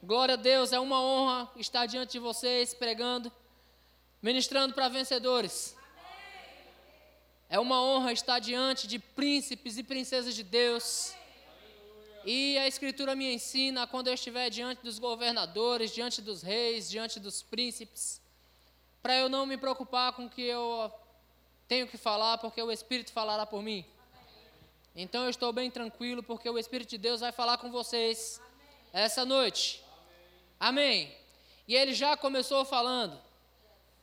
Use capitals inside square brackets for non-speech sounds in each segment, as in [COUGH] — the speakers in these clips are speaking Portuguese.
Glória a Deus, é uma honra estar diante de vocês pregando, ministrando para vencedores. É uma honra estar diante de príncipes e princesas de Deus. E a Escritura me ensina quando eu estiver diante dos governadores, diante dos reis, diante dos príncipes, para eu não me preocupar com o que eu tenho que falar, porque o Espírito falará por mim. Então eu estou bem tranquilo, porque o Espírito de Deus vai falar com vocês essa noite. Amém. E ele já começou falando.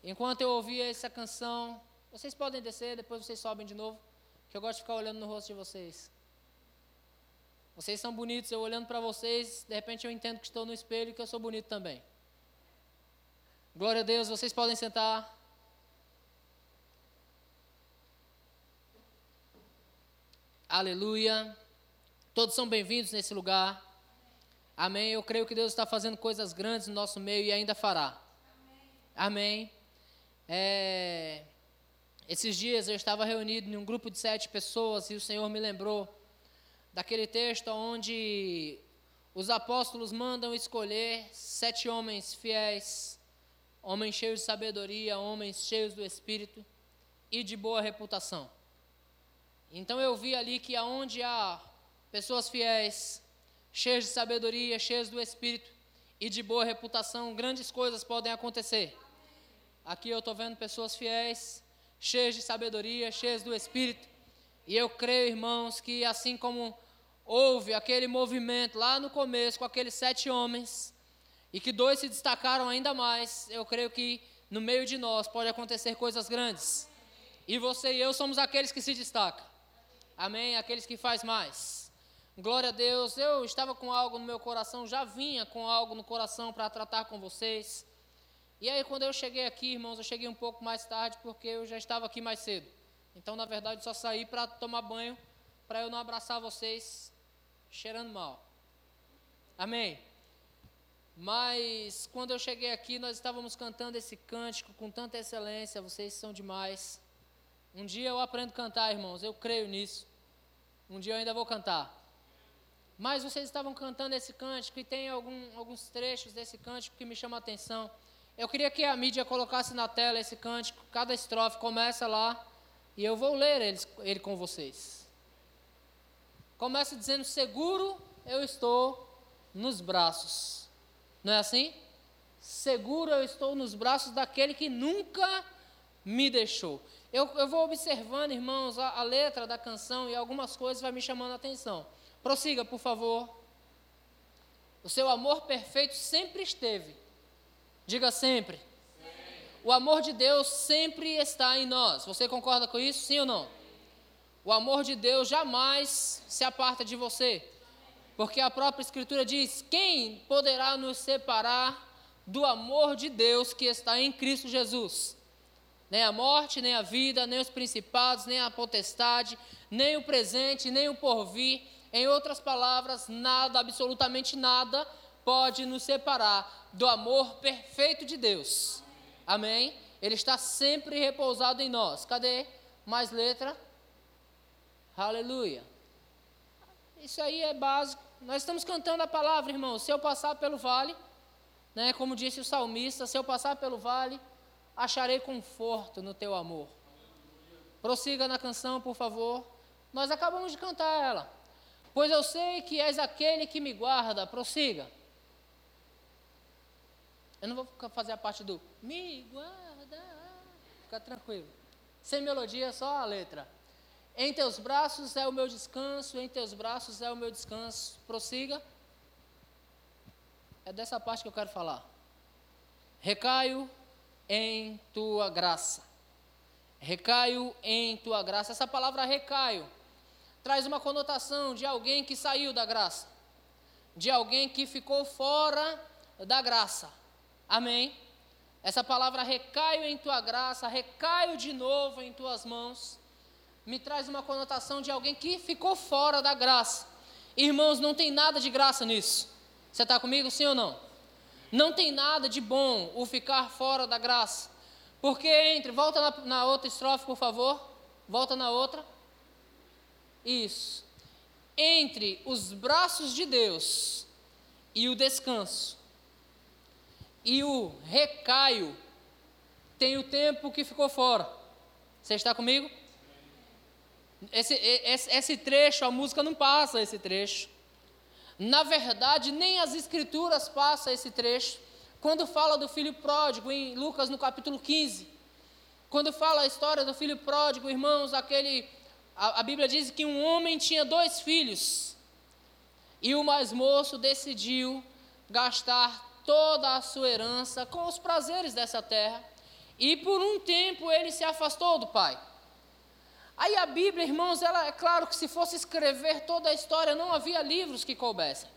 Enquanto eu ouvia essa canção, vocês podem descer, depois vocês sobem de novo, que eu gosto de ficar olhando no rosto de vocês. Vocês são bonitos, eu olhando para vocês, de repente eu entendo que estou no espelho e que eu sou bonito também. Glória a Deus, vocês podem sentar. Aleluia. Todos são bem-vindos nesse lugar. Amém. Eu creio que Deus está fazendo coisas grandes no nosso meio e ainda fará. Amém. É... Esses dias eu estava reunido em um grupo de sete pessoas e o Senhor me lembrou daquele texto onde os apóstolos mandam escolher sete homens fiéis, homens cheios de sabedoria, homens cheios do Espírito e de boa reputação. Então eu vi ali que aonde há pessoas fiéis, cheias de sabedoria, cheias do Espírito e de boa reputação, grandes coisas podem acontecer. Aqui eu estou vendo pessoas fiéis, cheias de sabedoria, cheias do Espírito. E eu creio, irmãos, que assim como houve aquele movimento lá no começo com aqueles sete homens, e que dois se destacaram ainda mais, eu creio que no meio de nós pode acontecer coisas grandes. E você e eu somos aqueles que se destacam. Amém? Aqueles que faz mais. Glória a Deus. Eu estava com algo no meu coração, já vinha com algo no coração para tratar com vocês. E aí quando eu cheguei aqui, irmãos, eu cheguei um pouco mais tarde porque eu já estava aqui mais cedo. Então, na verdade, só saí para tomar banho, para eu não abraçar vocês cheirando mal. Amém? Mas quando eu cheguei aqui, nós estávamos cantando esse cântico com tanta excelência, vocês são demais. Um dia eu aprendo a cantar, irmãos, eu creio nisso. Um dia eu ainda vou cantar. Mas vocês estavam cantando esse cântico e tem algum, alguns trechos desse cântico que me chamam a atenção. Eu queria que a mídia colocasse na tela esse cântico, cada estrofe começa lá, e eu vou ler ele, ele com vocês. Começa dizendo: Seguro eu estou nos braços. Não é assim? Seguro eu estou nos braços daquele que nunca me deixou. Eu, eu vou observando, irmãos, a, a letra da canção e algumas coisas vai me chamando a atenção. Prossiga, por favor. O seu amor perfeito sempre esteve. Diga sempre. O amor de Deus sempre está em nós. Você concorda com isso? Sim ou não? O amor de Deus jamais se aparta de você. Porque a própria Escritura diz: quem poderá nos separar do amor de Deus que está em Cristo Jesus? Nem a morte, nem a vida, nem os principados, nem a potestade, nem o presente, nem o porvir. Em outras palavras, nada, absolutamente nada, pode nos separar do amor perfeito de Deus. Amém? Ele está sempre repousado em nós. Cadê? Mais letra. Aleluia. Isso aí é básico. Nós estamos cantando a palavra, irmão. Se eu passar pelo vale, né, como disse o salmista, se eu passar pelo vale, acharei conforto no teu amor. Prossiga na canção, por favor. Nós acabamos de cantar ela. Pois eu sei que és aquele que me guarda. Prossiga. Eu não vou fazer a parte do me guarda. Fica tranquilo. Sem melodia, só a letra. Em teus braços é o meu descanso, em teus braços é o meu descanso. Prossiga. É dessa parte que eu quero falar. Recaio em tua graça. Recaio em tua graça. Essa palavra recaio traz uma conotação de alguém que saiu da graça, de alguém que ficou fora da graça. Amém? Essa palavra recaio em tua graça, recaio de novo em tuas mãos me traz uma conotação de alguém que ficou fora da graça. Irmãos, não tem nada de graça nisso. Você está comigo, sim ou não? Não tem nada de bom o ficar fora da graça. Porque entre, volta na, na outra estrofe, por favor. Volta na outra. Isso. Entre os braços de Deus e o descanso, e o recaio tem o tempo que ficou fora. Você está comigo? Esse, esse, esse trecho, a música não passa esse trecho. Na verdade, nem as escrituras passam esse trecho. Quando fala do filho pródigo, em Lucas no capítulo 15, quando fala a história do filho pródigo, irmãos, aquele. A, a Bíblia diz que um homem tinha dois filhos. E o mais moço decidiu gastar toda a sua herança com os prazeres dessa terra. E por um tempo ele se afastou do pai. Aí a Bíblia, irmãos, ela é claro que se fosse escrever toda a história, não havia livros que coubessem.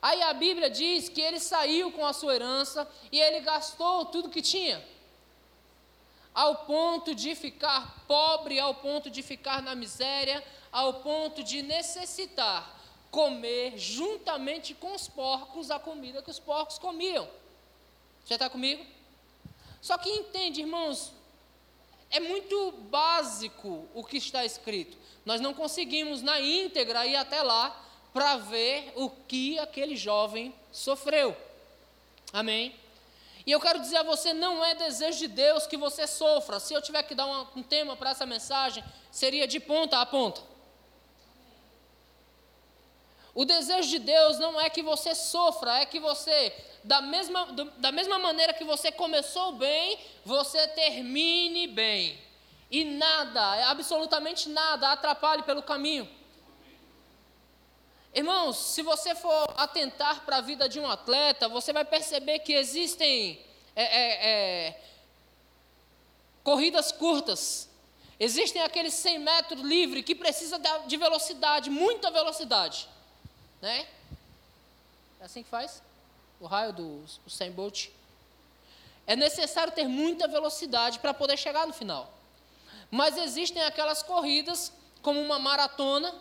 Aí a Bíblia diz que ele saiu com a sua herança e ele gastou tudo que tinha. Ao ponto de ficar pobre, ao ponto de ficar na miséria, ao ponto de necessitar comer juntamente com os porcos a comida que os porcos comiam. Você está comigo? Só que entende, irmãos, é muito básico o que está escrito. Nós não conseguimos na íntegra ir até lá para ver o que aquele jovem sofreu. Amém? E eu quero dizer a você, não é desejo de Deus que você sofra. Se eu tiver que dar um, tema para essa mensagem, seria de ponta a ponta. O desejo de Deus não é que você sofra, é que você da mesma, da mesma maneira que você começou bem, você termine bem. E nada, absolutamente nada, atrapalhe pelo caminho. Irmãos, se você for atentar para a vida de um atleta, você vai perceber que existem é, é, é, corridas curtas. Existem aqueles 100 metros livre que precisa de velocidade, muita velocidade. Né? É assim que faz? o raio do Usain Bolt, é necessário ter muita velocidade para poder chegar no final. Mas existem aquelas corridas, como uma maratona,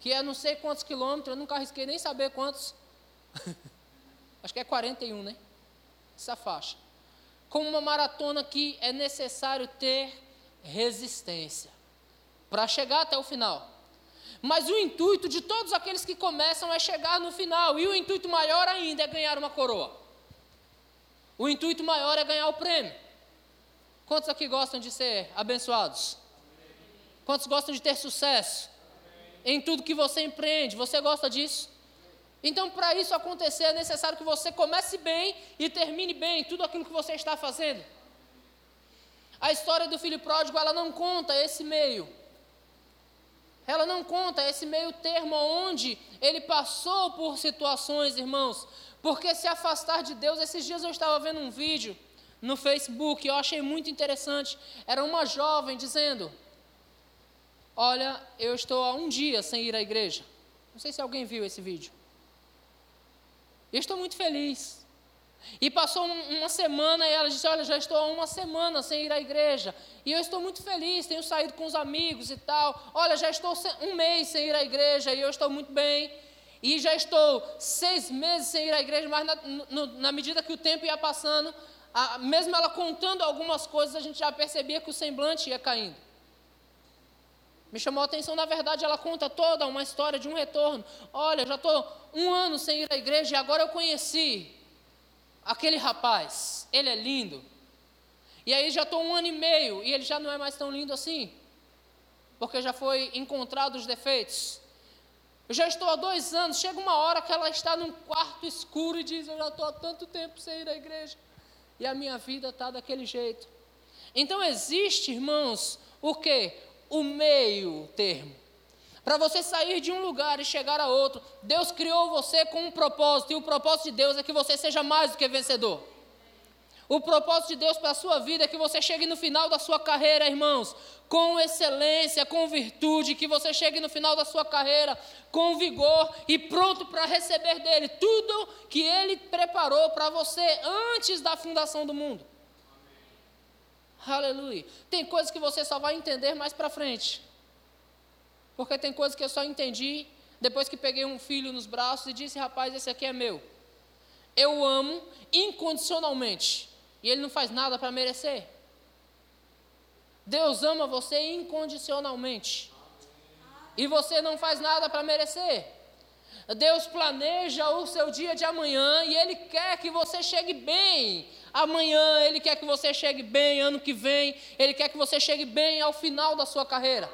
que é não sei quantos quilômetros, eu nunca arrisquei nem saber quantos. [LAUGHS] Acho que é 41, né? Essa faixa. Como uma maratona que é necessário ter resistência para chegar até o final. Mas o intuito de todos aqueles que começam é chegar no final, e o intuito maior ainda é ganhar uma coroa. O intuito maior é ganhar o prêmio. Quantos aqui gostam de ser abençoados? Quantos gostam de ter sucesso? Em tudo que você empreende, você gosta disso? Então, para isso acontecer, é necessário que você comece bem e termine bem tudo aquilo que você está fazendo. A história do filho pródigo, ela não conta esse meio. Ela não conta esse meio termo onde ele passou por situações, irmãos, porque se afastar de Deus, esses dias eu estava vendo um vídeo no Facebook, eu achei muito interessante. Era uma jovem dizendo: Olha, eu estou há um dia sem ir à igreja. Não sei se alguém viu esse vídeo. Eu estou muito feliz. E passou uma semana e ela disse: Olha, já estou há uma semana sem ir à igreja. E eu estou muito feliz, tenho saído com os amigos e tal. Olha, já estou um mês sem ir à igreja e eu estou muito bem. E já estou seis meses sem ir à igreja, mas na, no, na medida que o tempo ia passando, a, mesmo ela contando algumas coisas, a gente já percebia que o semblante ia caindo. Me chamou a atenção, na verdade, ela conta toda uma história de um retorno. Olha, já estou um ano sem ir à igreja e agora eu conheci aquele rapaz, ele é lindo. E aí já estou um ano e meio e ele já não é mais tão lindo assim, porque já foi encontrado os defeitos. Eu já estou há dois anos, chega uma hora que ela está num quarto escuro e diz: Eu já estou há tanto tempo sem ir à igreja e a minha vida está daquele jeito. Então existe, irmãos, o que? O meio termo. Para você sair de um lugar e chegar a outro, Deus criou você com um propósito, e o propósito de Deus é que você seja mais do que vencedor. O propósito de Deus para a sua vida é que você chegue no final da sua carreira, irmãos, com excelência, com virtude, que você chegue no final da sua carreira com vigor e pronto para receber dele tudo que ele preparou para você antes da fundação do mundo. Aleluia. Tem coisas que você só vai entender mais para frente. Porque tem coisas que eu só entendi depois que peguei um filho nos braços e disse: rapaz, esse aqui é meu. Eu amo incondicionalmente. E ele não faz nada para merecer. Deus ama você incondicionalmente. E você não faz nada para merecer. Deus planeja o seu dia de amanhã e Ele quer que você chegue bem amanhã, Ele quer que você chegue bem ano que vem, Ele quer que você chegue bem ao final da sua carreira.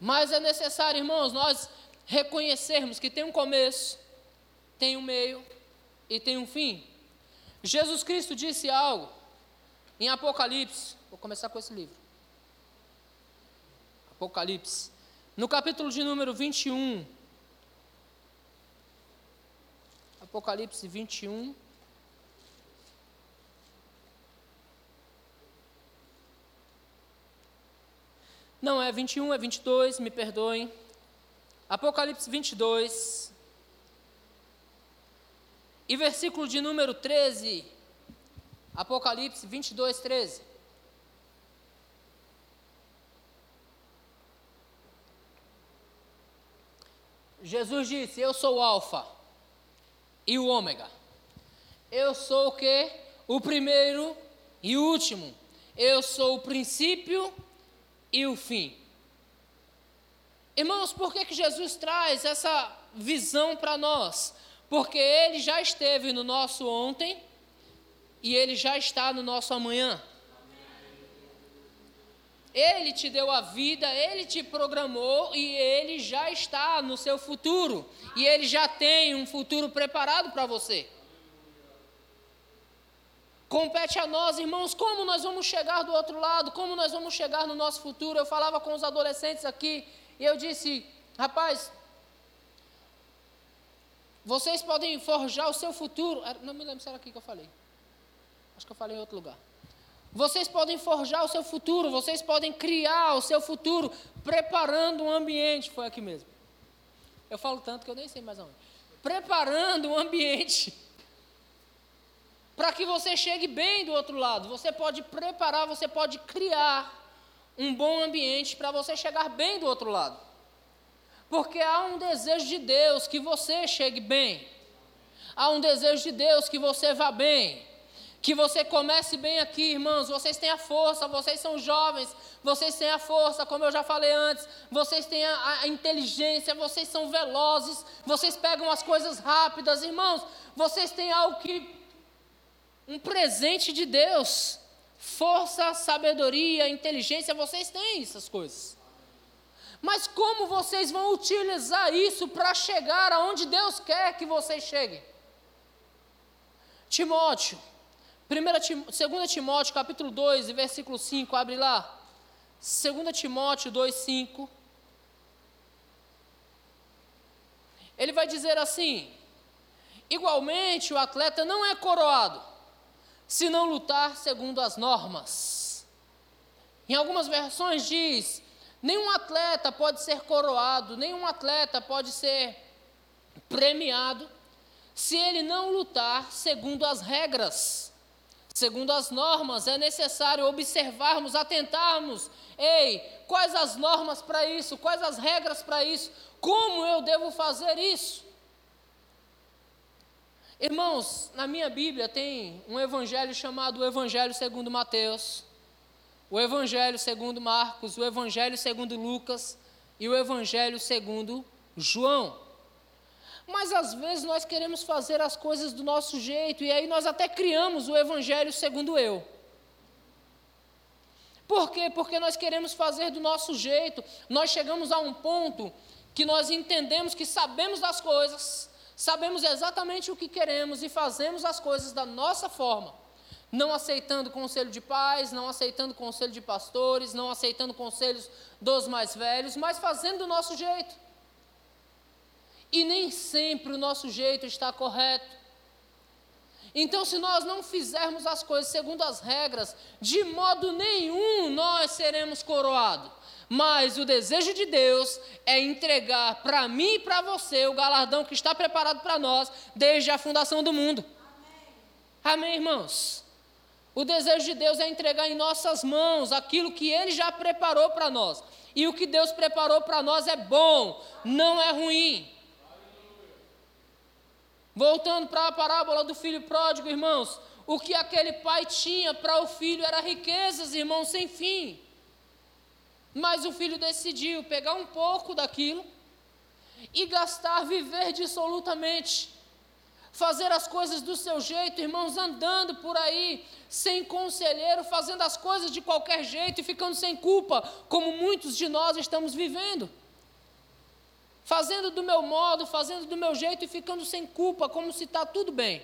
Mas é necessário, irmãos, nós reconhecermos que tem um começo, tem um meio e tem um fim. Jesus Cristo disse algo em Apocalipse, vou começar com esse livro. Apocalipse, no capítulo de número 21. Apocalipse 21. Não, é 21, é 22, me perdoem. Apocalipse 22. E versículo de número 13. Apocalipse 22, 13. Jesus disse: Eu sou o Alfa e o Ômega. Eu sou o que? O primeiro e o último. Eu sou o princípio e o fim. Irmãos, por que, que Jesus traz essa visão para nós? Porque Ele já esteve no nosso ontem e Ele já está no nosso amanhã. Ele te deu a vida, Ele te programou e Ele já está no seu futuro. E Ele já tem um futuro preparado para você. Compete a nós, irmãos, como nós vamos chegar do outro lado, como nós vamos chegar no nosso futuro. Eu falava com os adolescentes aqui e eu disse, rapaz, vocês podem forjar o seu futuro. Não me lembro se era aqui que eu falei. Acho que eu falei em outro lugar. Vocês podem forjar o seu futuro, vocês podem criar o seu futuro preparando um ambiente. Foi aqui mesmo. Eu falo tanto que eu nem sei mais aonde. Preparando um ambiente para que você chegue bem do outro lado. Você pode preparar, você pode criar um bom ambiente para você chegar bem do outro lado. Porque há um desejo de Deus que você chegue bem. Há um desejo de Deus que você vá bem. Que você comece bem aqui, irmãos. Vocês têm a força, vocês são jovens, vocês têm a força, como eu já falei antes. Vocês têm a, a inteligência, vocês são velozes, vocês pegam as coisas rápidas, irmãos. Vocês têm algo que um presente de Deus. Força, sabedoria, inteligência, vocês têm essas coisas. Mas como vocês vão utilizar isso para chegar aonde Deus quer que vocês cheguem? Timóteo, 2 Timóteo, capítulo 2, versículo 5, abre lá. 2 Timóteo 2, 5. Ele vai dizer assim: igualmente o atleta não é coroado se não lutar segundo as normas. Em algumas versões diz: nenhum atleta pode ser coroado, nenhum atleta pode ser premiado se ele não lutar segundo as regras, segundo as normas. É necessário observarmos, atentarmos. Ei, quais as normas para isso? Quais as regras para isso? Como eu devo fazer isso? Irmãos, na minha Bíblia tem um evangelho chamado o Evangelho segundo Mateus, o Evangelho segundo Marcos, o Evangelho segundo Lucas e o Evangelho segundo João. Mas às vezes nós queremos fazer as coisas do nosso jeito e aí nós até criamos o Evangelho segundo eu. Por quê? Porque nós queremos fazer do nosso jeito. Nós chegamos a um ponto que nós entendemos que sabemos das coisas, Sabemos exatamente o que queremos e fazemos as coisas da nossa forma, não aceitando conselho de pais, não aceitando conselho de pastores, não aceitando conselhos dos mais velhos, mas fazendo do nosso jeito. E nem sempre o nosso jeito está correto. Então, se nós não fizermos as coisas segundo as regras, de modo nenhum nós seremos coroados. Mas o desejo de Deus é entregar para mim e para você o galardão que está preparado para nós desde a fundação do mundo. Amém. Amém, irmãos? O desejo de Deus é entregar em nossas mãos aquilo que Ele já preparou para nós. E o que Deus preparou para nós é bom, não é ruim. Voltando para a parábola do filho pródigo, irmãos, o que aquele pai tinha para o filho era riquezas, irmãos, sem fim. Mas o filho decidiu pegar um pouco daquilo e gastar, viver dissolutamente, fazer as coisas do seu jeito, irmãos, andando por aí, sem conselheiro, fazendo as coisas de qualquer jeito e ficando sem culpa, como muitos de nós estamos vivendo. Fazendo do meu modo, fazendo do meu jeito e ficando sem culpa, como se está tudo bem.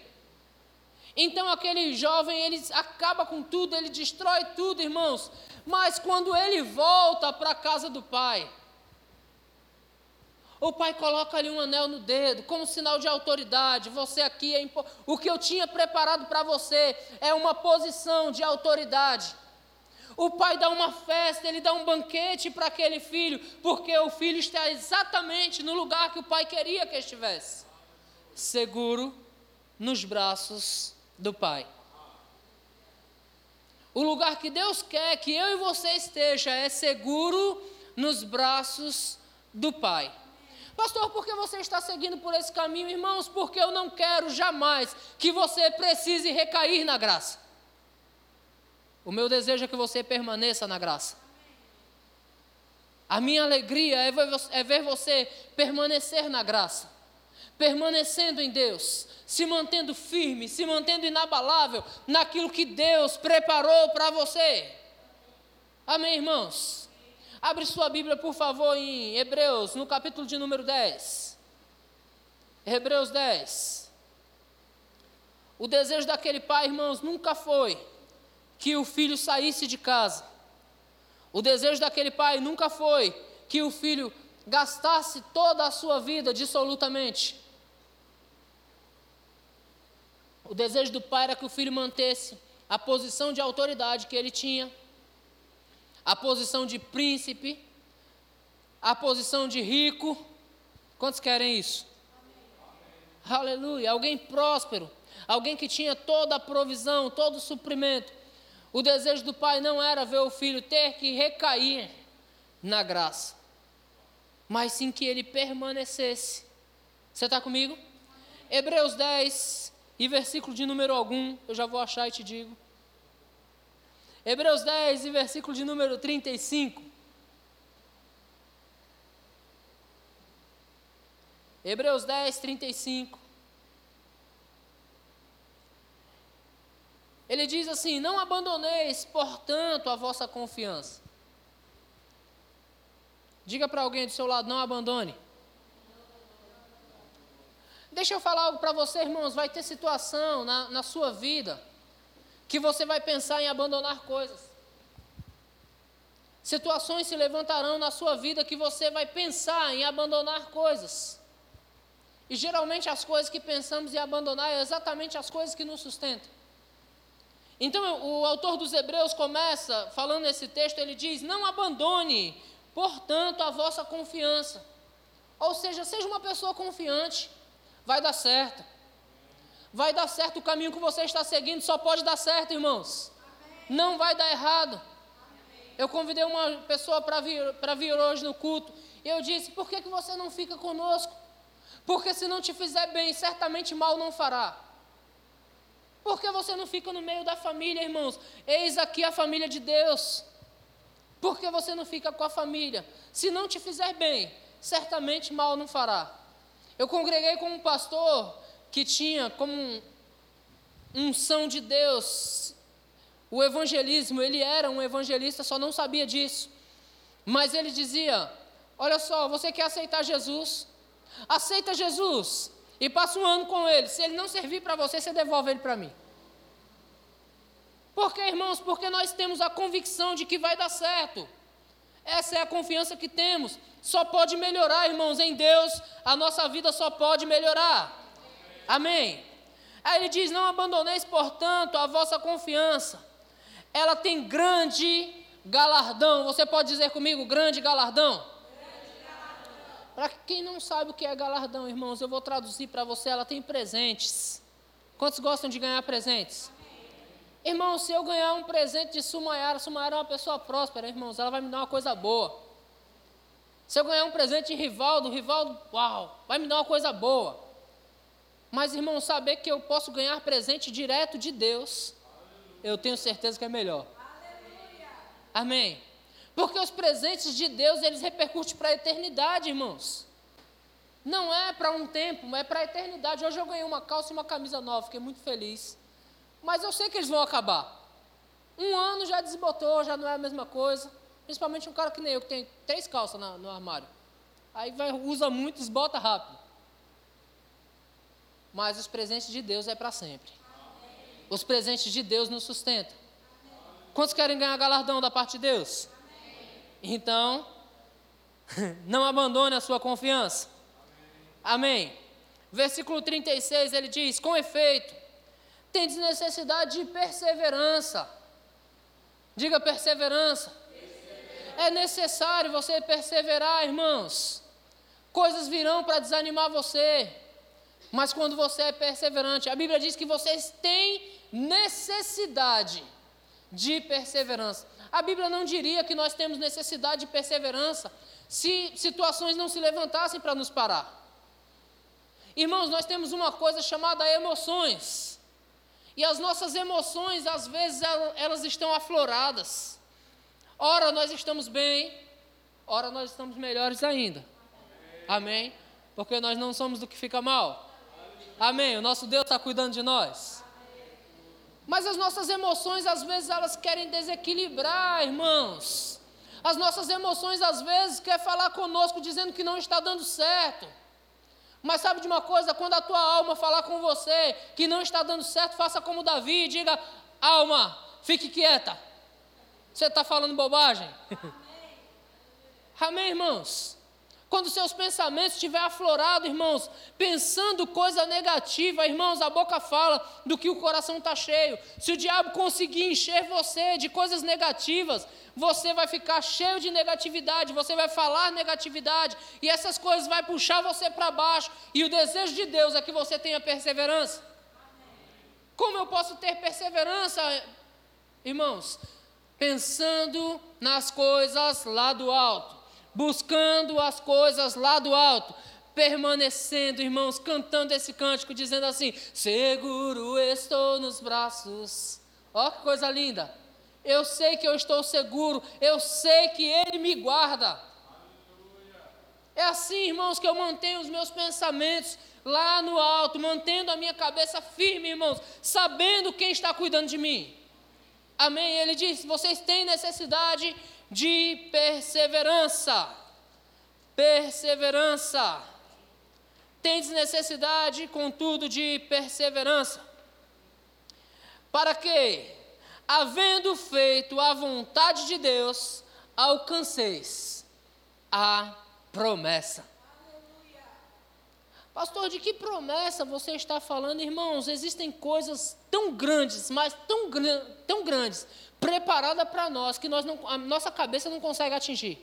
Então aquele jovem, ele acaba com tudo, ele destrói tudo, irmãos. Mas quando ele volta para a casa do pai, o pai coloca ali um anel no dedo, como sinal de autoridade. Você aqui é impo... o que eu tinha preparado para você é uma posição de autoridade. O pai dá uma festa, ele dá um banquete para aquele filho, porque o filho está exatamente no lugar que o pai queria que estivesse seguro nos braços do pai. O lugar que Deus quer que eu e você esteja é seguro nos braços do pai. Pastor, por que você está seguindo por esse caminho, irmãos? Porque eu não quero jamais que você precise recair na graça. O meu desejo é que você permaneça na graça. A minha alegria é ver você permanecer na graça, permanecendo em Deus, se mantendo firme, se mantendo inabalável naquilo que Deus preparou para você. Amém, irmãos? Abre sua Bíblia, por favor, em Hebreus, no capítulo de número 10. Hebreus 10. O desejo daquele pai, irmãos, nunca foi que o filho saísse de casa. O desejo daquele pai nunca foi que o filho gastasse toda a sua vida dissolutamente. O desejo do pai era que o filho mantesse a posição de autoridade que ele tinha a posição de príncipe, a posição de rico. Quantos querem isso? Amém. Aleluia. Alguém próspero, alguém que tinha toda a provisão, todo o suprimento. O desejo do pai não era ver o filho ter que recair na graça, mas sim que ele permanecesse. Você está comigo? Hebreus 10 e versículo de número algum, eu já vou achar e te digo. Hebreus 10, versículo de número 35. Hebreus 10, 35. Ele diz assim: Não abandoneis, portanto, a vossa confiança. Diga para alguém do seu lado: Não abandone. Deixa eu falar algo para você, irmãos. Vai ter situação na, na sua vida que você vai pensar em abandonar coisas. Situações se levantarão na sua vida que você vai pensar em abandonar coisas. E geralmente as coisas que pensamos em abandonar é exatamente as coisas que nos sustentam. Então o autor dos Hebreus começa falando nesse texto, ele diz: Não abandone, portanto, a vossa confiança. Ou seja, seja uma pessoa confiante, vai dar certo. Vai dar certo o caminho que você está seguindo, só pode dar certo, irmãos. Não vai dar errado. Eu convidei uma pessoa para vir, vir hoje no culto, e eu disse: por que, que você não fica conosco? Porque se não te fizer bem, certamente mal não fará. Por que você não fica no meio da família, irmãos? Eis aqui a família de Deus. Por que você não fica com a família? Se não te fizer bem, certamente mal não fará. Eu congreguei com um pastor que tinha como unção de Deus o evangelismo, ele era um evangelista, só não sabia disso. Mas ele dizia: Olha só, você quer aceitar Jesus? Aceita Jesus e passa um ano com ele. Se ele não servir para você, você devolve ele para mim. Por que, irmãos? Porque nós temos a convicção de que vai dar certo. Essa é a confiança que temos. Só pode melhorar, irmãos, em Deus, a nossa vida só pode melhorar. Amém? Aí ele diz: Não abandoneis, portanto, a vossa confiança. Ela tem grande galardão. Você pode dizer comigo, grande galardão? galardão. Para quem não sabe o que é galardão, irmãos, eu vou traduzir para você. Ela tem presentes. Quantos gostam de ganhar presentes? Irmão, se eu ganhar um presente de Sumayara, Sumayara é uma pessoa próspera, irmãos, ela vai me dar uma coisa boa. Se eu ganhar um presente de Rivaldo, Rivaldo, uau, vai me dar uma coisa boa. Mas, irmão, saber que eu posso ganhar presente direto de Deus, eu tenho certeza que é melhor. Amém. Porque os presentes de Deus, eles repercutem para a eternidade, irmãos. Não é para um tempo, é para a eternidade. Hoje eu ganhei uma calça e uma camisa nova, fiquei muito feliz. Mas eu sei que eles vão acabar. Um ano já desbotou, já não é a mesma coisa. Principalmente um cara que nem eu, que tem três calças no, no armário. Aí vai, usa muito, desbota rápido. Mas os presentes de Deus é para sempre. Os presentes de Deus nos sustentam. Quantos querem ganhar galardão da parte de Deus? Então, [LAUGHS] não abandone a sua confiança. Amém. Versículo 36 ele diz: Com efeito, tendes necessidade de perseverança. Diga perseverança. É necessário você perseverar, irmãos. Coisas virão para desanimar você. Mas quando você é perseverante, a Bíblia diz que vocês têm necessidade de perseverança. A Bíblia não diria que nós temos necessidade de perseverança se situações não se levantassem para nos parar. Irmãos, nós temos uma coisa chamada emoções. E as nossas emoções, às vezes, elas estão afloradas. Ora, nós estamos bem, ora, nós estamos melhores ainda. Amém? Porque nós não somos do que fica mal. Amém? O nosso Deus está cuidando de nós. Mas as nossas emoções, às vezes, elas querem desequilibrar, irmãos. As nossas emoções, às vezes, querem falar conosco dizendo que não está dando certo. Mas sabe de uma coisa? Quando a tua alma falar com você que não está dando certo, faça como Davi e diga: alma, fique quieta. Você está falando bobagem? Amém. Amém, irmãos? Quando seus pensamentos estiverem aflorados, irmãos, pensando coisa negativa, irmãos, a boca fala do que o coração está cheio. Se o diabo conseguir encher você de coisas negativas, você vai ficar cheio de negatividade, você vai falar negatividade, e essas coisas vai puxar você para baixo. E o desejo de Deus é que você tenha perseverança. Como eu posso ter perseverança, irmãos? Pensando nas coisas lá do alto buscando as coisas lá do alto, permanecendo, irmãos, cantando esse cântico, dizendo assim: Seguro estou nos braços. Ó que coisa linda! Eu sei que eu estou seguro, eu sei que Ele me guarda. É assim, irmãos, que eu mantenho os meus pensamentos lá no alto, mantendo a minha cabeça firme, irmãos, sabendo quem está cuidando de mim. Amém? Ele diz: vocês têm necessidade de perseverança. Perseverança. Tendes necessidade, contudo, de perseverança. Para que, havendo feito a vontade de Deus, alcanceis a promessa. Pastor, de que promessa você está falando, irmãos? Existem coisas tão grandes, mas tão, tão grandes, preparada para nós que nós não, a nossa cabeça não consegue atingir.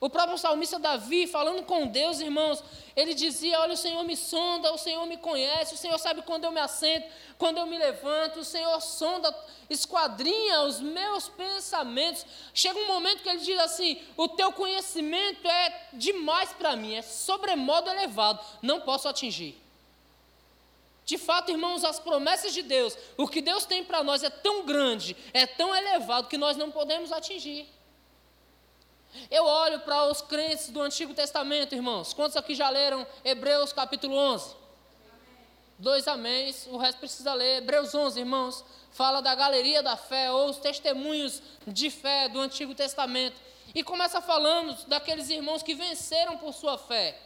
O próprio salmista Davi, falando com Deus, irmãos, ele dizia: Olha, o Senhor me sonda, o Senhor me conhece, o Senhor sabe quando eu me assento, quando eu me levanto, o Senhor sonda, esquadrinha os meus pensamentos. Chega um momento que ele diz assim: O teu conhecimento é demais para mim, é sobremodo elevado, não posso atingir. De fato, irmãos, as promessas de Deus, o que Deus tem para nós é tão grande, é tão elevado que nós não podemos atingir. Eu olho para os crentes do Antigo Testamento, irmãos. Quantos aqui já leram Hebreus capítulo 11? Dois améns, o resto precisa ler. Hebreus 11, irmãos, fala da galeria da fé, ou os testemunhos de fé do Antigo Testamento. E começa falando daqueles irmãos que venceram por sua fé.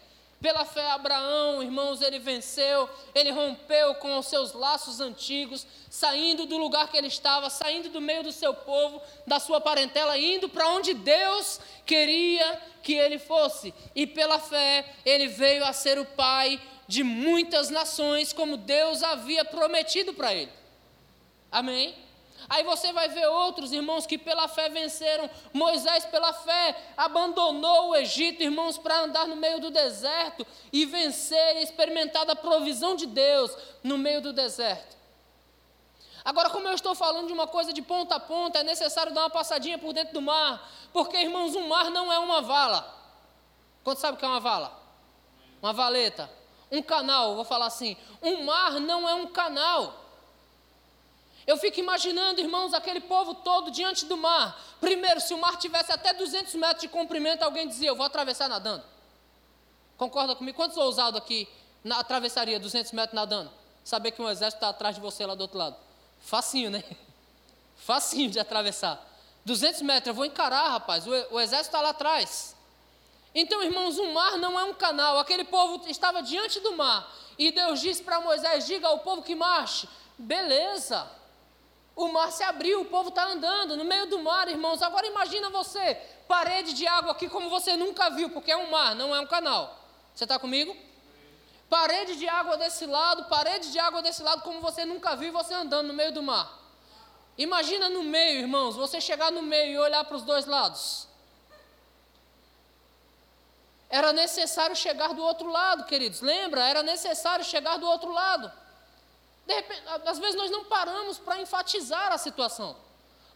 Pela fé, Abraão, irmãos, ele venceu, ele rompeu com os seus laços antigos, saindo do lugar que ele estava, saindo do meio do seu povo, da sua parentela, indo para onde Deus queria que ele fosse. E pela fé, ele veio a ser o pai de muitas nações, como Deus havia prometido para ele. Amém? Aí você vai ver outros irmãos que pela fé venceram. Moisés, pela fé, abandonou o Egito, irmãos, para andar no meio do deserto e vencer e experimentar a provisão de Deus no meio do deserto. Agora, como eu estou falando de uma coisa de ponta a ponta, é necessário dar uma passadinha por dentro do mar, porque, irmãos, um mar não é uma vala. Quanto sabe o que é uma vala? Uma valeta. Um canal, vou falar assim. Um mar não é um canal. Eu fico imaginando, irmãos, aquele povo todo diante do mar. Primeiro, se o mar tivesse até 200 metros de comprimento, alguém dizia: Eu vou atravessar nadando. Concorda comigo? Quantos ousados aqui na atravessaria 200 metros nadando? Saber que um exército está atrás de você lá do outro lado. Facinho, né? [LAUGHS] Facinho de atravessar. 200 metros, eu vou encarar, rapaz. O, o exército está lá atrás. Então, irmãos, o mar não é um canal. Aquele povo estava diante do mar. E Deus disse para Moisés: diga ao povo que marche. Beleza. O mar se abriu, o povo está andando no meio do mar, irmãos. Agora imagina você, parede de água aqui como você nunca viu, porque é um mar, não é um canal. Você está comigo? Parede de água desse lado, parede de água desse lado, como você nunca viu, você andando no meio do mar. Imagina no meio, irmãos, você chegar no meio e olhar para os dois lados. Era necessário chegar do outro lado, queridos. Lembra? Era necessário chegar do outro lado. De repente, às vezes nós não paramos para enfatizar a situação.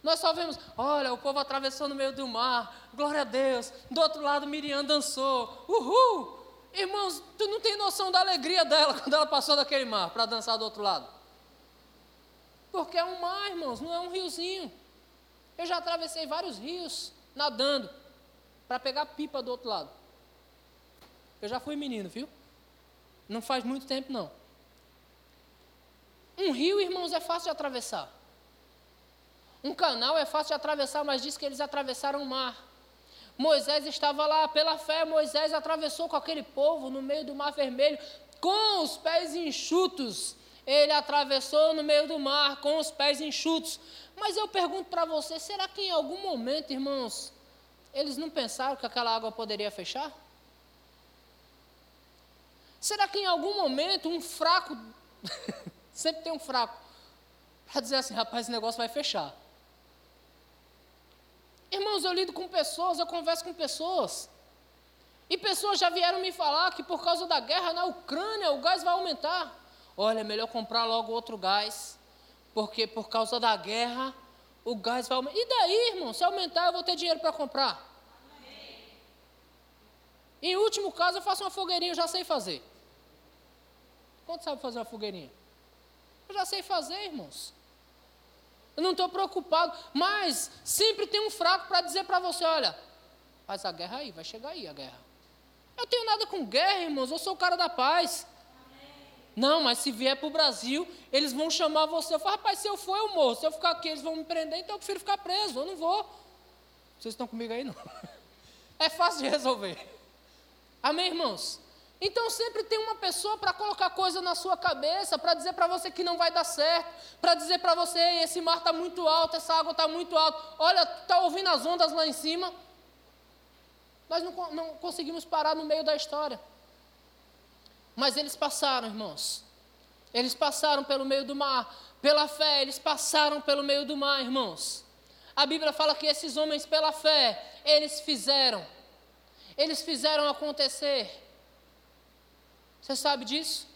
Nós só vemos, olha, o povo atravessou no meio do mar, glória a Deus. Do outro lado, Miriam dançou, uhul. Irmãos, tu não tem noção da alegria dela [LAUGHS] quando ela passou daquele mar para dançar do outro lado. Porque é um mar, irmãos, não é um riozinho. Eu já atravessei vários rios nadando para pegar pipa do outro lado. Eu já fui menino, viu? Não faz muito tempo, não. Um rio, irmãos, é fácil de atravessar. Um canal é fácil de atravessar, mas diz que eles atravessaram o mar. Moisés estava lá, pela fé, Moisés atravessou com aquele povo no meio do mar vermelho, com os pés enxutos. Ele atravessou no meio do mar, com os pés enxutos. Mas eu pergunto para você: será que em algum momento, irmãos, eles não pensaram que aquela água poderia fechar? Será que em algum momento um fraco [LAUGHS] Sempre tem um fraco. Para dizer assim, rapaz, esse negócio vai fechar. Irmãos, eu lido com pessoas, eu converso com pessoas. E pessoas já vieram me falar que por causa da guerra na Ucrânia o gás vai aumentar. Olha, é melhor comprar logo outro gás, porque por causa da guerra o gás vai aumentar. E daí, irmão, se aumentar eu vou ter dinheiro para comprar. Em último caso, eu faço uma fogueirinha, eu já sei fazer. Quanto sabe fazer uma fogueirinha? Eu já sei fazer, irmãos. Eu não estou preocupado. Mas sempre tem um fraco para dizer para você: olha, faz a guerra aí, vai chegar aí a guerra. Eu tenho nada com guerra, irmãos. Eu sou o cara da paz. Não, mas se vier para o Brasil, eles vão chamar você. Eu falo, rapaz, se eu for, eu morro. Se eu ficar aqui, eles vão me prender, então eu prefiro ficar preso. Eu não vou. Vocês estão comigo aí, não? [LAUGHS] É fácil de resolver. Amém, irmãos? Então sempre tem uma pessoa para colocar coisa na sua cabeça, para dizer para você que não vai dar certo, para dizer para você, esse mar está muito alto, essa água está muito alta, olha, está ouvindo as ondas lá em cima. Nós não, não conseguimos parar no meio da história. Mas eles passaram, irmãos. Eles passaram pelo meio do mar, pela fé, eles passaram pelo meio do mar, irmãos. A Bíblia fala que esses homens, pela fé, eles fizeram, eles fizeram acontecer. Você sabe disso?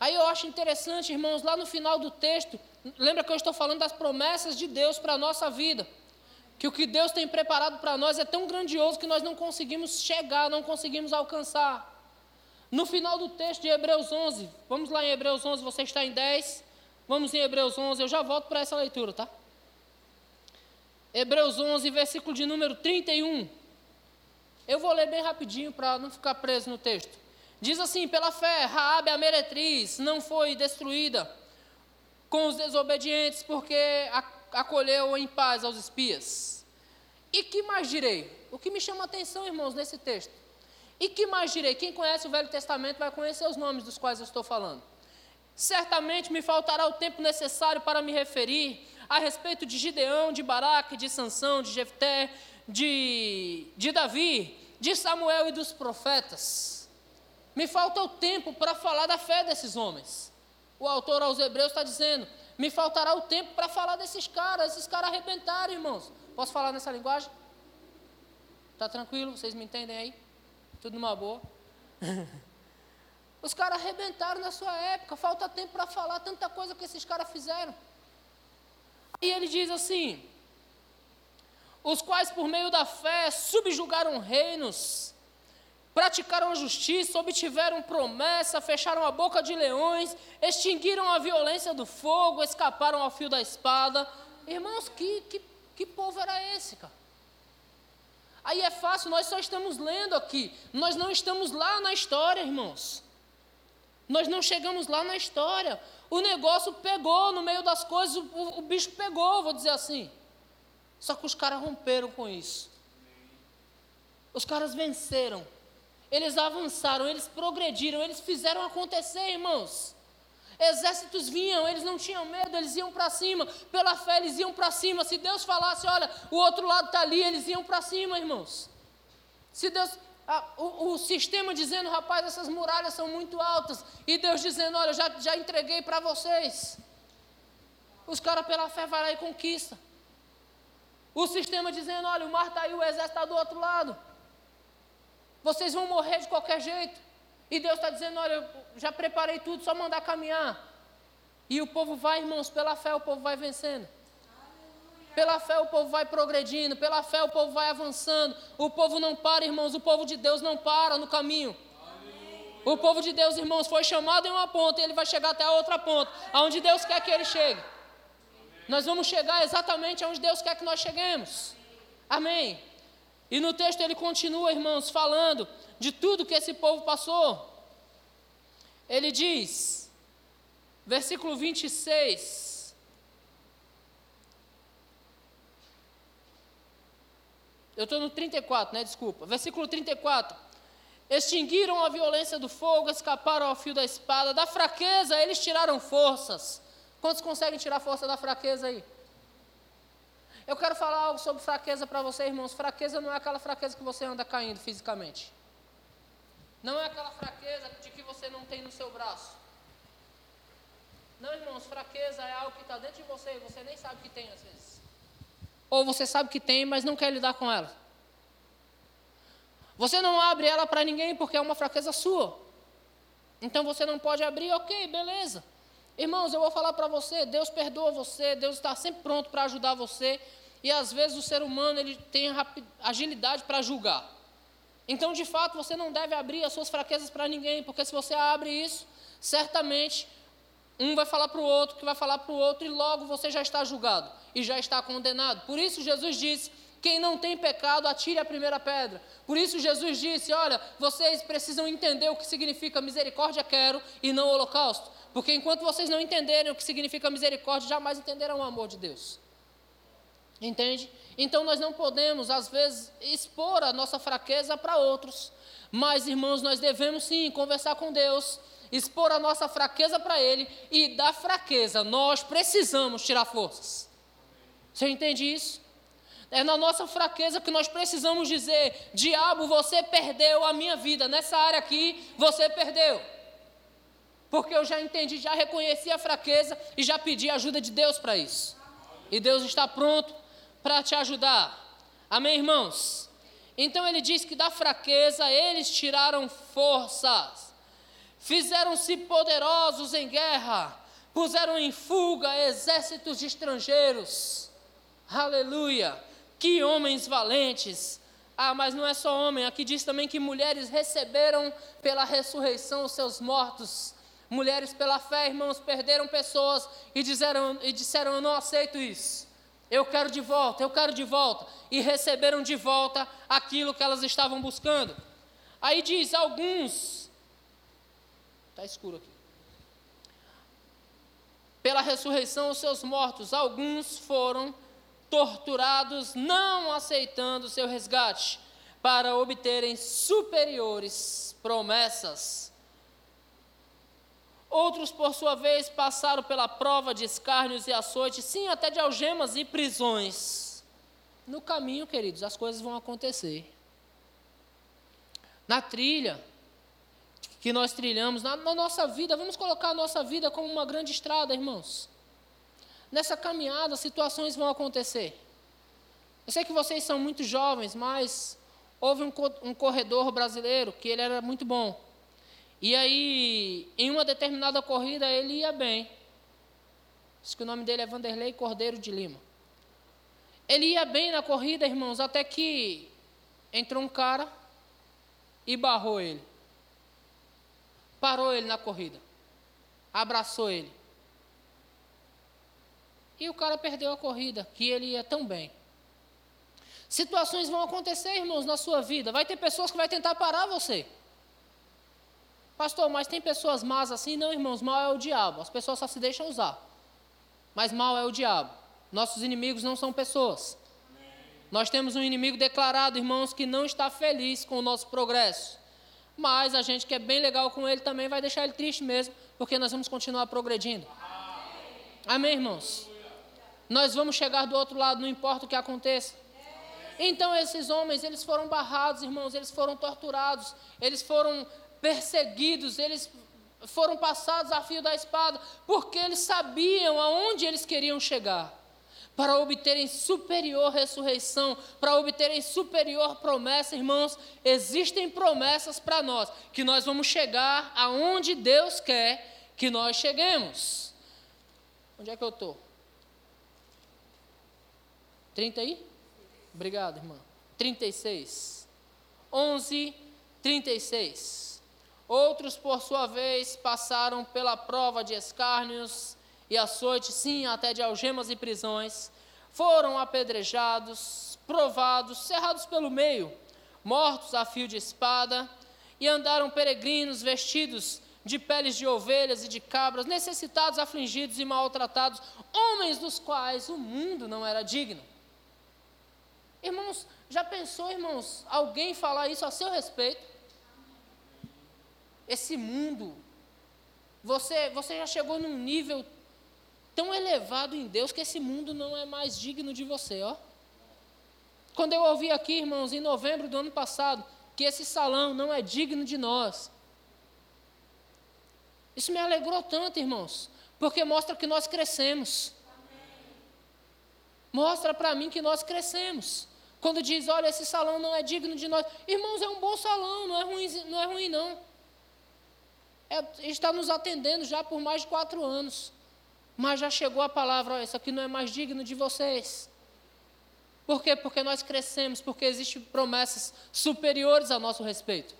Aí eu acho interessante, irmãos, lá no final do texto, lembra que eu estou falando das promessas de Deus para a nossa vida. Que o que Deus tem preparado para nós é tão grandioso que nós não conseguimos chegar, não conseguimos alcançar. No final do texto de Hebreus 11, vamos lá em Hebreus 11, você está em 10, vamos em Hebreus 11, eu já volto para essa leitura, tá? Hebreus 11, versículo de número 31. Eu vou ler bem rapidinho para não ficar preso no texto. Diz assim: pela fé, Raabe a meretriz não foi destruída com os desobedientes, porque acolheu em paz aos espias. E que mais direi? O que me chama a atenção, irmãos, nesse texto. E que mais direi? Quem conhece o Velho Testamento vai conhecer os nomes dos quais eu estou falando. Certamente me faltará o tempo necessário para me referir a respeito de Gideão, de Baraque, de Sansão, de Jefté, de, de Davi, de Samuel e dos profetas. Me falta o tempo para falar da fé desses homens. O autor aos Hebreus está dizendo: me faltará o tempo para falar desses caras. Esses caras arrebentaram, irmãos. Posso falar nessa linguagem? Tá tranquilo? Vocês me entendem aí? Tudo numa boa? [LAUGHS] Os caras arrebentaram na sua época. Falta tempo para falar tanta coisa que esses caras fizeram. E ele diz assim: os quais por meio da fé subjugaram reinos praticaram a justiça, obtiveram promessa, fecharam a boca de leões, extinguiram a violência do fogo, escaparam ao fio da espada. Irmãos, que, que, que povo era esse, cara? Aí é fácil, nós só estamos lendo aqui. Nós não estamos lá na história, irmãos. Nós não chegamos lá na história. O negócio pegou no meio das coisas, o, o bicho pegou, vou dizer assim. Só que os caras romperam com isso. Os caras venceram. Eles avançaram, eles progrediram, eles fizeram acontecer, irmãos. Exércitos vinham, eles não tinham medo, eles iam para cima. Pela fé, eles iam para cima. Se Deus falasse, olha, o outro lado está ali, eles iam para cima, irmãos. Se Deus. o, o, sistema dizendo, rapaz, essas muralhas são muito altas. E Deus dizendo, olha, já, já entreguei para vocês. Os caras, pela fé, vai lá e conquista. O sistema dizendo, olha, o mar está aí, o exército está do outro lado. Vocês vão morrer de qualquer jeito. E Deus está dizendo: olha, eu já preparei tudo, só mandar caminhar. E o povo vai, irmãos, pela fé o povo vai vencendo. Pela fé o povo vai progredindo, pela fé o povo vai avançando. O povo não para, irmãos, o povo de Deus não para no caminho. O povo de Deus, irmãos, foi chamado em uma ponta e ele vai chegar até a outra ponta, aonde Deus quer que ele chegue. Nós vamos chegar exatamente aonde Deus quer que nós cheguemos. Amém. E no texto ele continua, irmãos, falando de tudo que esse povo passou. Ele diz, versículo 26. Eu estou no 34, né? Desculpa. Versículo 34. Extinguiram a violência do fogo, escaparam ao fio da espada. Da fraqueza eles tiraram forças. Quantos conseguem tirar força da fraqueza aí? Eu quero falar algo sobre fraqueza para você, irmãos. Fraqueza não é aquela fraqueza que você anda caindo fisicamente. Não é aquela fraqueza de que você não tem no seu braço. Não, irmãos, fraqueza é algo que está dentro de você e você nem sabe que tem às vezes. Ou você sabe que tem, mas não quer lidar com ela. Você não abre ela para ninguém porque é uma fraqueza sua. Então você não pode abrir, ok, beleza. Irmãos, eu vou falar para você, Deus perdoa você, Deus está sempre pronto para ajudar você, e às vezes o ser humano ele tem agilidade para julgar. Então, de fato, você não deve abrir as suas fraquezas para ninguém, porque se você abre isso, certamente um vai falar para o outro, que vai falar para o outro, e logo você já está julgado e já está condenado. Por isso, Jesus disse: quem não tem pecado, atire a primeira pedra. Por isso, Jesus disse: olha, vocês precisam entender o que significa misericórdia, quero, e não holocausto. Porque enquanto vocês não entenderem o que significa misericórdia, jamais entenderão o amor de Deus. Entende? Então nós não podemos, às vezes, expor a nossa fraqueza para outros. Mas, irmãos, nós devemos sim conversar com Deus, expor a nossa fraqueza para Ele, e da fraqueza nós precisamos tirar forças. Você entende isso? É na nossa fraqueza que nós precisamos dizer: diabo, você perdeu a minha vida, nessa área aqui, você perdeu porque eu já entendi, já reconheci a fraqueza e já pedi a ajuda de Deus para isso. E Deus está pronto para te ajudar. Amém, irmãos? Então ele diz que da fraqueza eles tiraram forças, fizeram-se poderosos em guerra, puseram em fuga exércitos estrangeiros. Aleluia! Que homens valentes! Ah, mas não é só homem, aqui diz também que mulheres receberam pela ressurreição os seus mortos Mulheres pela fé, irmãos, perderam pessoas e disseram, e disseram: Eu não aceito isso. Eu quero de volta, eu quero de volta. E receberam de volta aquilo que elas estavam buscando. Aí diz: Alguns. Está escuro aqui. Pela ressurreição, os seus mortos, alguns foram torturados, não aceitando seu resgate, para obterem superiores promessas. Outros, por sua vez, passaram pela prova de escárnios e açoites, sim, até de algemas e prisões. No caminho, queridos, as coisas vão acontecer. Na trilha que nós trilhamos, na, na nossa vida, vamos colocar a nossa vida como uma grande estrada, irmãos. Nessa caminhada, situações vão acontecer. Eu sei que vocês são muito jovens, mas houve um, um corredor brasileiro que ele era muito bom. E aí, em uma determinada corrida, ele ia bem. Diz que o nome dele é Vanderlei Cordeiro de Lima. Ele ia bem na corrida, irmãos, até que entrou um cara e barrou ele. Parou ele na corrida. Abraçou ele. E o cara perdeu a corrida, que ele ia tão bem. Situações vão acontecer, irmãos, na sua vida. Vai ter pessoas que vai tentar parar você. Pastor, mas tem pessoas más assim? Não, irmãos, mal é o diabo. As pessoas só se deixam usar. Mas mal é o diabo. Nossos inimigos não são pessoas. Nós temos um inimigo declarado, irmãos, que não está feliz com o nosso progresso. Mas a gente que é bem legal com ele também vai deixar ele triste mesmo, porque nós vamos continuar progredindo. Amém, irmãos? Nós vamos chegar do outro lado, não importa o que aconteça. Então esses homens, eles foram barrados, irmãos, eles foram torturados, eles foram perseguidos, eles foram passados a fio da espada, porque eles sabiam aonde eles queriam chegar. Para obterem superior ressurreição, para obterem superior promessa, irmãos, existem promessas para nós, que nós vamos chegar aonde Deus quer que nós cheguemos. Onde é que eu estou? 30 aí? Obrigado, irmã. 36. 11, 36. Outros, por sua vez, passaram pela prova de escárnios e açoites, sim, até de algemas e prisões. Foram apedrejados, provados, cerrados pelo meio, mortos a fio de espada, e andaram peregrinos vestidos de peles de ovelhas e de cabras, necessitados, afligidos e maltratados, homens dos quais o mundo não era digno. Irmãos, já pensou, irmãos, alguém falar isso a seu respeito? Esse mundo, você, você já chegou num nível tão elevado em Deus que esse mundo não é mais digno de você, ó. Quando eu ouvi aqui, irmãos, em novembro do ano passado, que esse salão não é digno de nós, isso me alegrou tanto, irmãos, porque mostra que nós crescemos. Mostra para mim que nós crescemos. Quando diz, olha, esse salão não é digno de nós. Irmãos, é um bom salão, não é ruim, não. É ruim, não é, está nos atendendo já por mais de quatro anos. Mas já chegou a palavra, isso aqui não é mais digno de vocês. Por quê? Porque nós crescemos, porque existem promessas superiores a nosso respeito.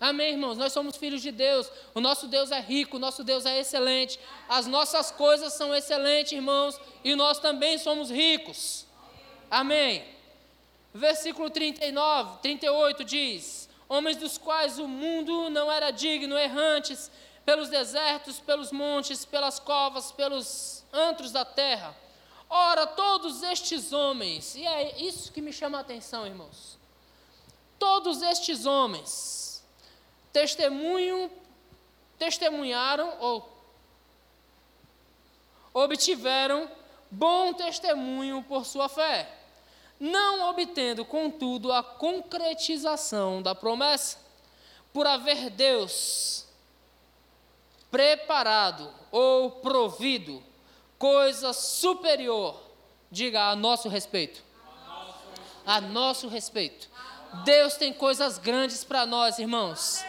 Amém. Amém, irmãos? Nós somos filhos de Deus. O nosso Deus é rico, o nosso Deus é excelente. As nossas coisas são excelentes, irmãos, e nós também somos ricos. Amém. Versículo 39, 38 diz: homens dos quais o mundo não era digno, errantes pelos desertos, pelos montes, pelas covas, pelos antros da terra. Ora, todos estes homens, e é isso que me chama a atenção, irmãos. Todos estes homens testemunharam ou obtiveram bom testemunho por sua fé não obtendo, contudo, a concretização da promessa, por haver Deus preparado ou provido coisa superior, diga a nosso respeito. A nosso respeito. Deus tem coisas grandes para nós, irmãos.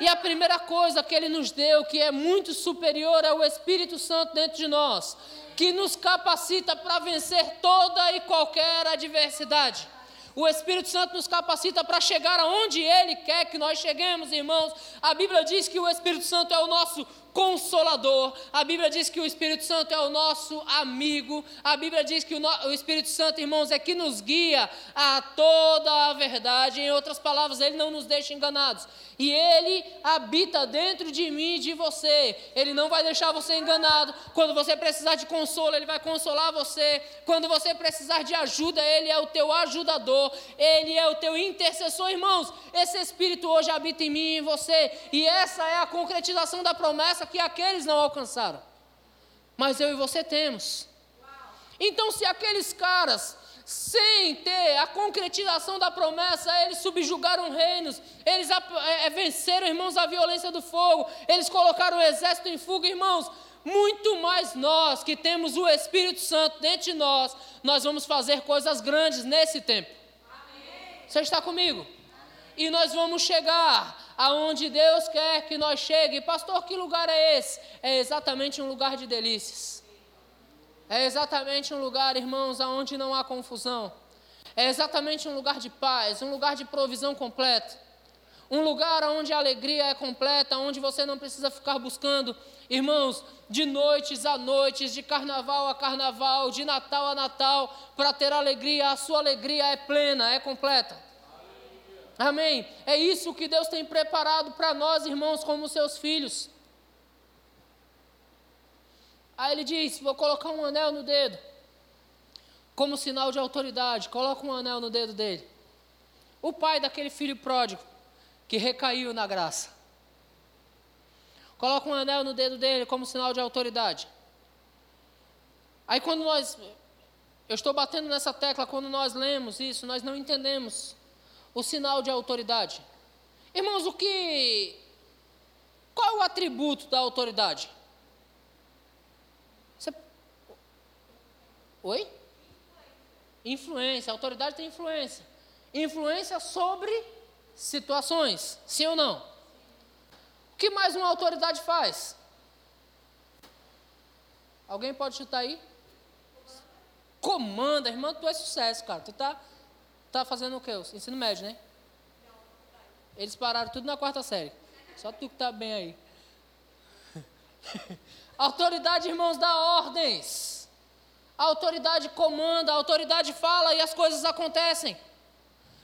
E a primeira coisa que Ele nos deu, que é muito superior, é o Espírito Santo dentro de nós que nos capacita para vencer toda e qualquer adversidade. O Espírito Santo nos capacita para chegar aonde Ele quer que nós cheguemos, irmãos. A Bíblia diz que o Espírito Santo é o nosso consolador. A Bíblia diz que o Espírito Santo é o nosso amigo. A Bíblia diz que o, no, o, Espírito Santo, irmãos, é que nos guia a toda a verdade. Em outras palavras, ele não nos deixa enganados. E ele habita dentro de mim e de você. Ele não vai deixar você enganado. Quando você precisar de consolo, ele vai consolar você. Quando você precisar de ajuda, ele é o teu ajudador. Ele é o teu intercessor, irmãos. Esse Espírito hoje habita em mim e em você. E essa é a concretização da promessa que aqueles não alcançaram. Mas eu e você temos. Então, se aqueles caras, sem ter a concretização da promessa, eles subjugaram reinos, eles é, venceram, irmãos, a violência do fogo, eles colocaram o exército em fuga, irmãos. Muito mais nós que temos o Espírito Santo dentro de nós, nós vamos fazer coisas grandes nesse tempo. Amém. Você está comigo? E nós vamos chegar aonde Deus quer que nós chegue. Pastor, que lugar é esse? É exatamente um lugar de delícias. É exatamente um lugar, irmãos, aonde não há confusão. É exatamente um lugar de paz, um lugar de provisão completa. um lugar onde a alegria é completa, onde você não precisa ficar buscando, irmãos, de noites a noites, de carnaval a carnaval, de Natal a Natal, para ter alegria, a sua alegria é plena, é completa. Amém? É isso que Deus tem preparado para nós, irmãos, como seus filhos. Aí ele diz: Vou colocar um anel no dedo, como sinal de autoridade. Coloca um anel no dedo dele. O pai daquele filho pródigo, que recaiu na graça. Coloca um anel no dedo dele como sinal de autoridade. Aí quando nós. Eu estou batendo nessa tecla, quando nós lemos isso, nós não entendemos o sinal de autoridade. Irmãos, o que. Qual é o atributo da autoridade? Você... Oi? Influência. Autoridade tem influência. Influência sobre situações. Sim ou não? O que mais uma autoridade faz? Alguém pode chutar aí? Comanda, irmão, tu é sucesso, cara. Tu tá Tá fazendo o quê? Ensino médio, né? Eles pararam tudo na quarta série. Só tu que tá bem aí. [LAUGHS] autoridade, irmãos, dá ordens. A autoridade comanda, a autoridade fala e as coisas acontecem.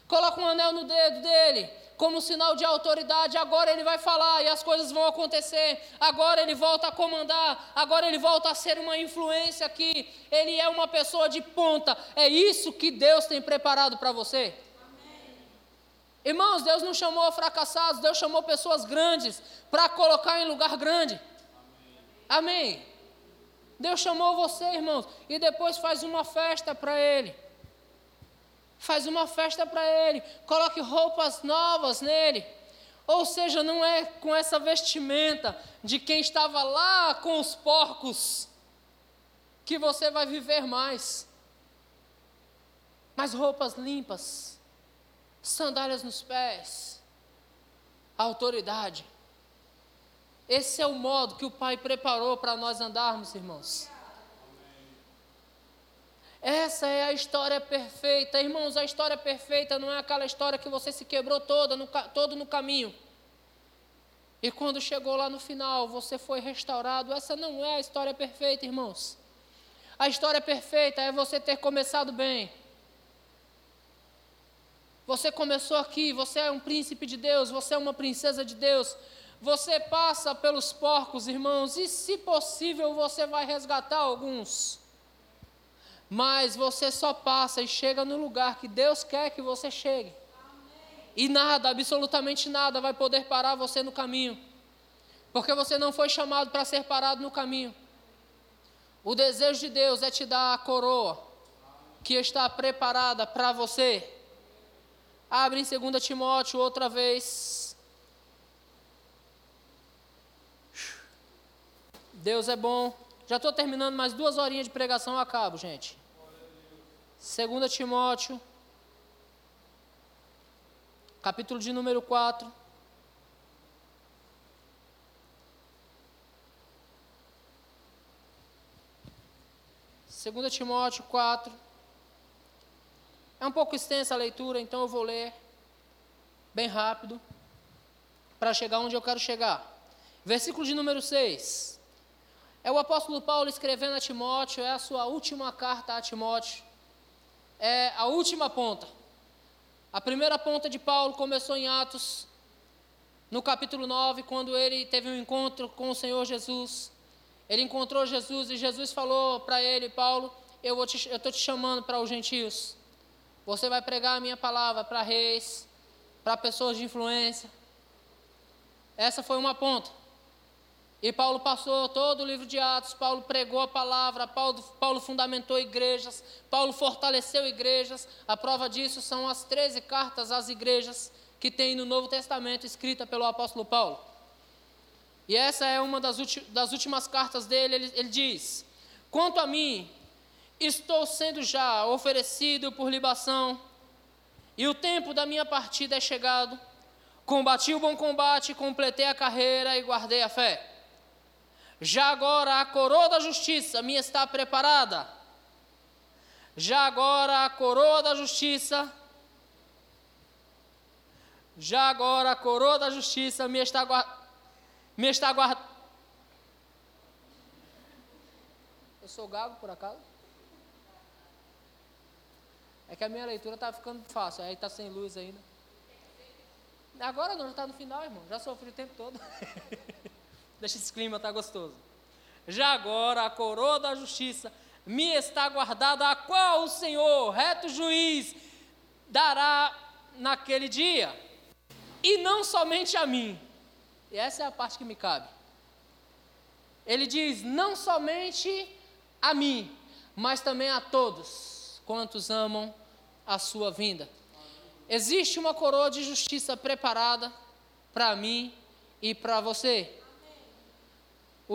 Coloca um anel no dedo dele como sinal de autoridade. Agora ele vai falar e as coisas vão acontecer. Agora ele volta a comandar. Agora ele volta a ser uma influência aqui. Ele é uma pessoa de ponta. É isso que Deus tem preparado para você. Irmãos, Deus não chamou fracassados, Deus chamou pessoas grandes para colocar em lugar grande. Amém. Amém. Deus chamou você, irmãos, e depois faz uma festa para Ele faz uma festa para ele, coloque roupas novas nele. Ou seja, não é com essa vestimenta de quem estava lá com os porcos que você vai viver mais. Mas roupas limpas, sandálias nos pés, autoridade. Esse é o modo que o Pai preparou para nós andarmos, irmãos. Essa é a história perfeita. Irmãos, a história perfeita não é aquela história que você se quebrou toda no, todo no caminho. E quando chegou lá no final, você foi restaurado. Essa não é a história perfeita, irmãos. A história perfeita é você ter começado bem. Você começou aqui, você é um príncipe de Deus, você é uma princesa de Deus. Você passa pelos porcos, irmãos, e se possível você vai resgatar alguns. Mas você só passa e chega no lugar que Deus quer que você chegue. E nada, absolutamente nada, vai poder parar você no caminho. Porque você não foi chamado para ser parado no caminho. O desejo de Deus é te dar a coroa que está preparada para você. Abre em 2 Timóteo outra vez. Deus é bom. Já estou terminando mais duas horinhas de pregação, acabo, gente. 2 Timóteo, capítulo de número 4. Segunda Timóteo 4. É um pouco extensa a leitura, então eu vou ler bem rápido para chegar onde eu quero chegar. Versículo de número 6. É o apóstolo Paulo escrevendo a Timóteo, é a sua última carta a Timóteo é a última ponta. A primeira ponta de Paulo começou em Atos, no capítulo 9, quando ele teve um encontro com o Senhor Jesus. Ele encontrou Jesus e Jesus falou para ele, Paulo, eu estou te chamando para os gentios. Você vai pregar a minha palavra para reis, para pessoas de influência. Essa foi uma ponta. E Paulo passou todo o livro de Atos, Paulo pregou a palavra, Paulo, Paulo fundamentou igrejas, Paulo fortaleceu igrejas. A prova disso são as 13 cartas às igrejas que tem no Novo Testamento escrita pelo apóstolo Paulo. E essa é uma das, das últimas cartas dele, ele, ele diz: Quanto a mim, estou sendo já oferecido por libação, e o tempo da minha partida é chegado. Combati o bom combate, completei a carreira e guardei a fé. Já agora a coroa da justiça me está preparada. Já agora a coroa da justiça. Já agora a coroa da justiça me está guardando. Me está guardando. Eu sou gago, por acaso? É que a minha leitura está ficando fácil, aí está sem luz ainda. Agora não, já está no final, irmão. Já sofri o tempo todo. [LAUGHS] Deixa esse clima tá gostoso. Já agora a coroa da justiça me está guardada, a qual o Senhor, reto juiz, dará naquele dia. E não somente a mim. E essa é a parte que me cabe. Ele diz: não somente a mim, mas também a todos quantos amam a sua vinda. Existe uma coroa de justiça preparada para mim e para você.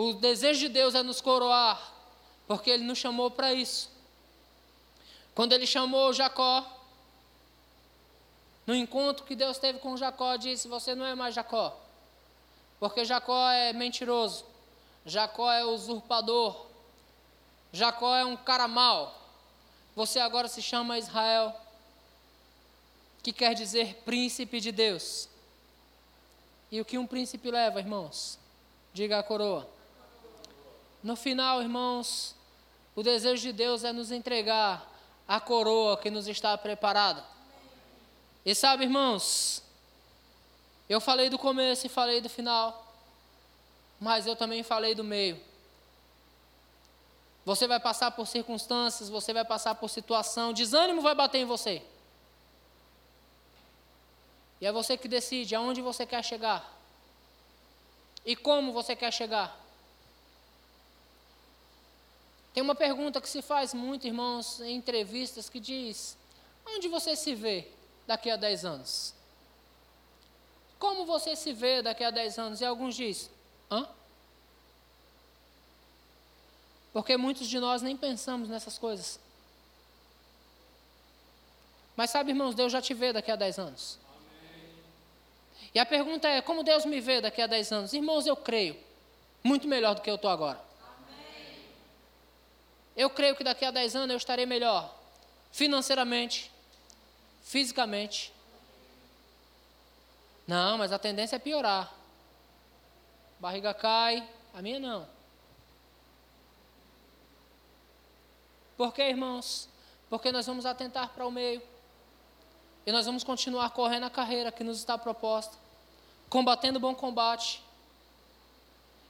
O desejo de Deus é nos coroar, porque Ele nos chamou para isso. Quando Ele chamou Jacó, no encontro que Deus teve com Jacó, disse: Você não é mais Jacó, porque Jacó é mentiroso, Jacó é usurpador, Jacó é um cara mau. Você agora se chama Israel, que quer dizer príncipe de Deus. E o que um príncipe leva, irmãos? Diga a coroa. No final, irmãos, o desejo de Deus é nos entregar a coroa que nos está preparada. E sabe, irmãos, eu falei do começo e falei do final, mas eu também falei do meio. Você vai passar por circunstâncias, você vai passar por situação, desânimo vai bater em você. E é você que decide aonde você quer chegar e como você quer chegar. Tem uma pergunta que se faz muito, irmãos, em entrevistas, que diz: onde você se vê daqui a 10 anos? Como você se vê daqui a 10 anos? E alguns dizem: hã? Porque muitos de nós nem pensamos nessas coisas. Mas sabe, irmãos, Deus já te vê daqui a 10 anos. Amém. E a pergunta é: como Deus me vê daqui a 10 anos? Irmãos, eu creio, muito melhor do que eu estou agora. Eu creio que daqui a 10 anos eu estarei melhor, financeiramente, fisicamente. Não, mas a tendência é piorar. Barriga cai, a minha não. Por quê, irmãos? Porque nós vamos atentar para o meio. E nós vamos continuar correndo a carreira que nos está proposta, combatendo o bom combate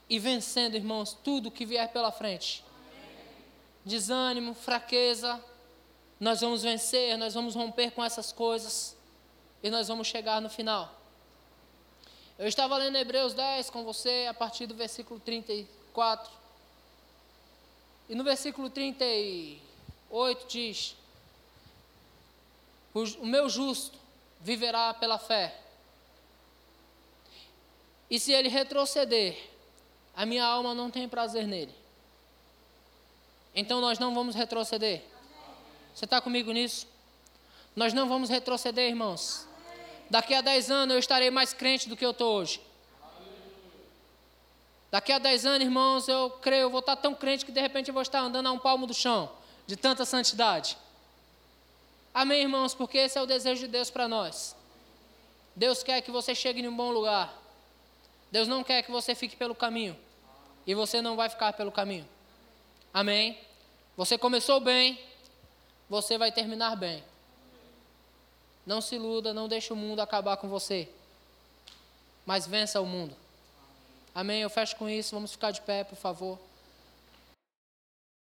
e vencendo, irmãos, tudo que vier pela frente desânimo, fraqueza, nós vamos vencer, nós vamos romper com essas coisas e nós vamos chegar no final. Eu estava lendo Hebreus 10 com você a partir do versículo 34. E no versículo 38 diz: O meu justo viverá pela fé. E se ele retroceder, a minha alma não tem prazer nele. Então nós não vamos retroceder. Você está comigo nisso? Nós não vamos retroceder, irmãos. Daqui a 10 anos eu estarei mais crente do que eu estou hoje. Daqui a 10 anos, irmãos, eu creio, eu vou estar tão crente que de repente eu vou estar andando a um palmo do chão, de tanta santidade. Amém, irmãos, porque esse é o desejo de Deus para nós. Deus quer que você chegue em um bom lugar. Deus não quer que você fique pelo caminho. E você não vai ficar pelo caminho. Amém? Você começou bem, você vai terminar bem. Não se iluda, não deixe o mundo acabar com você. Mas vença o mundo. Amém? Eu fecho com isso. Vamos ficar de pé, por favor.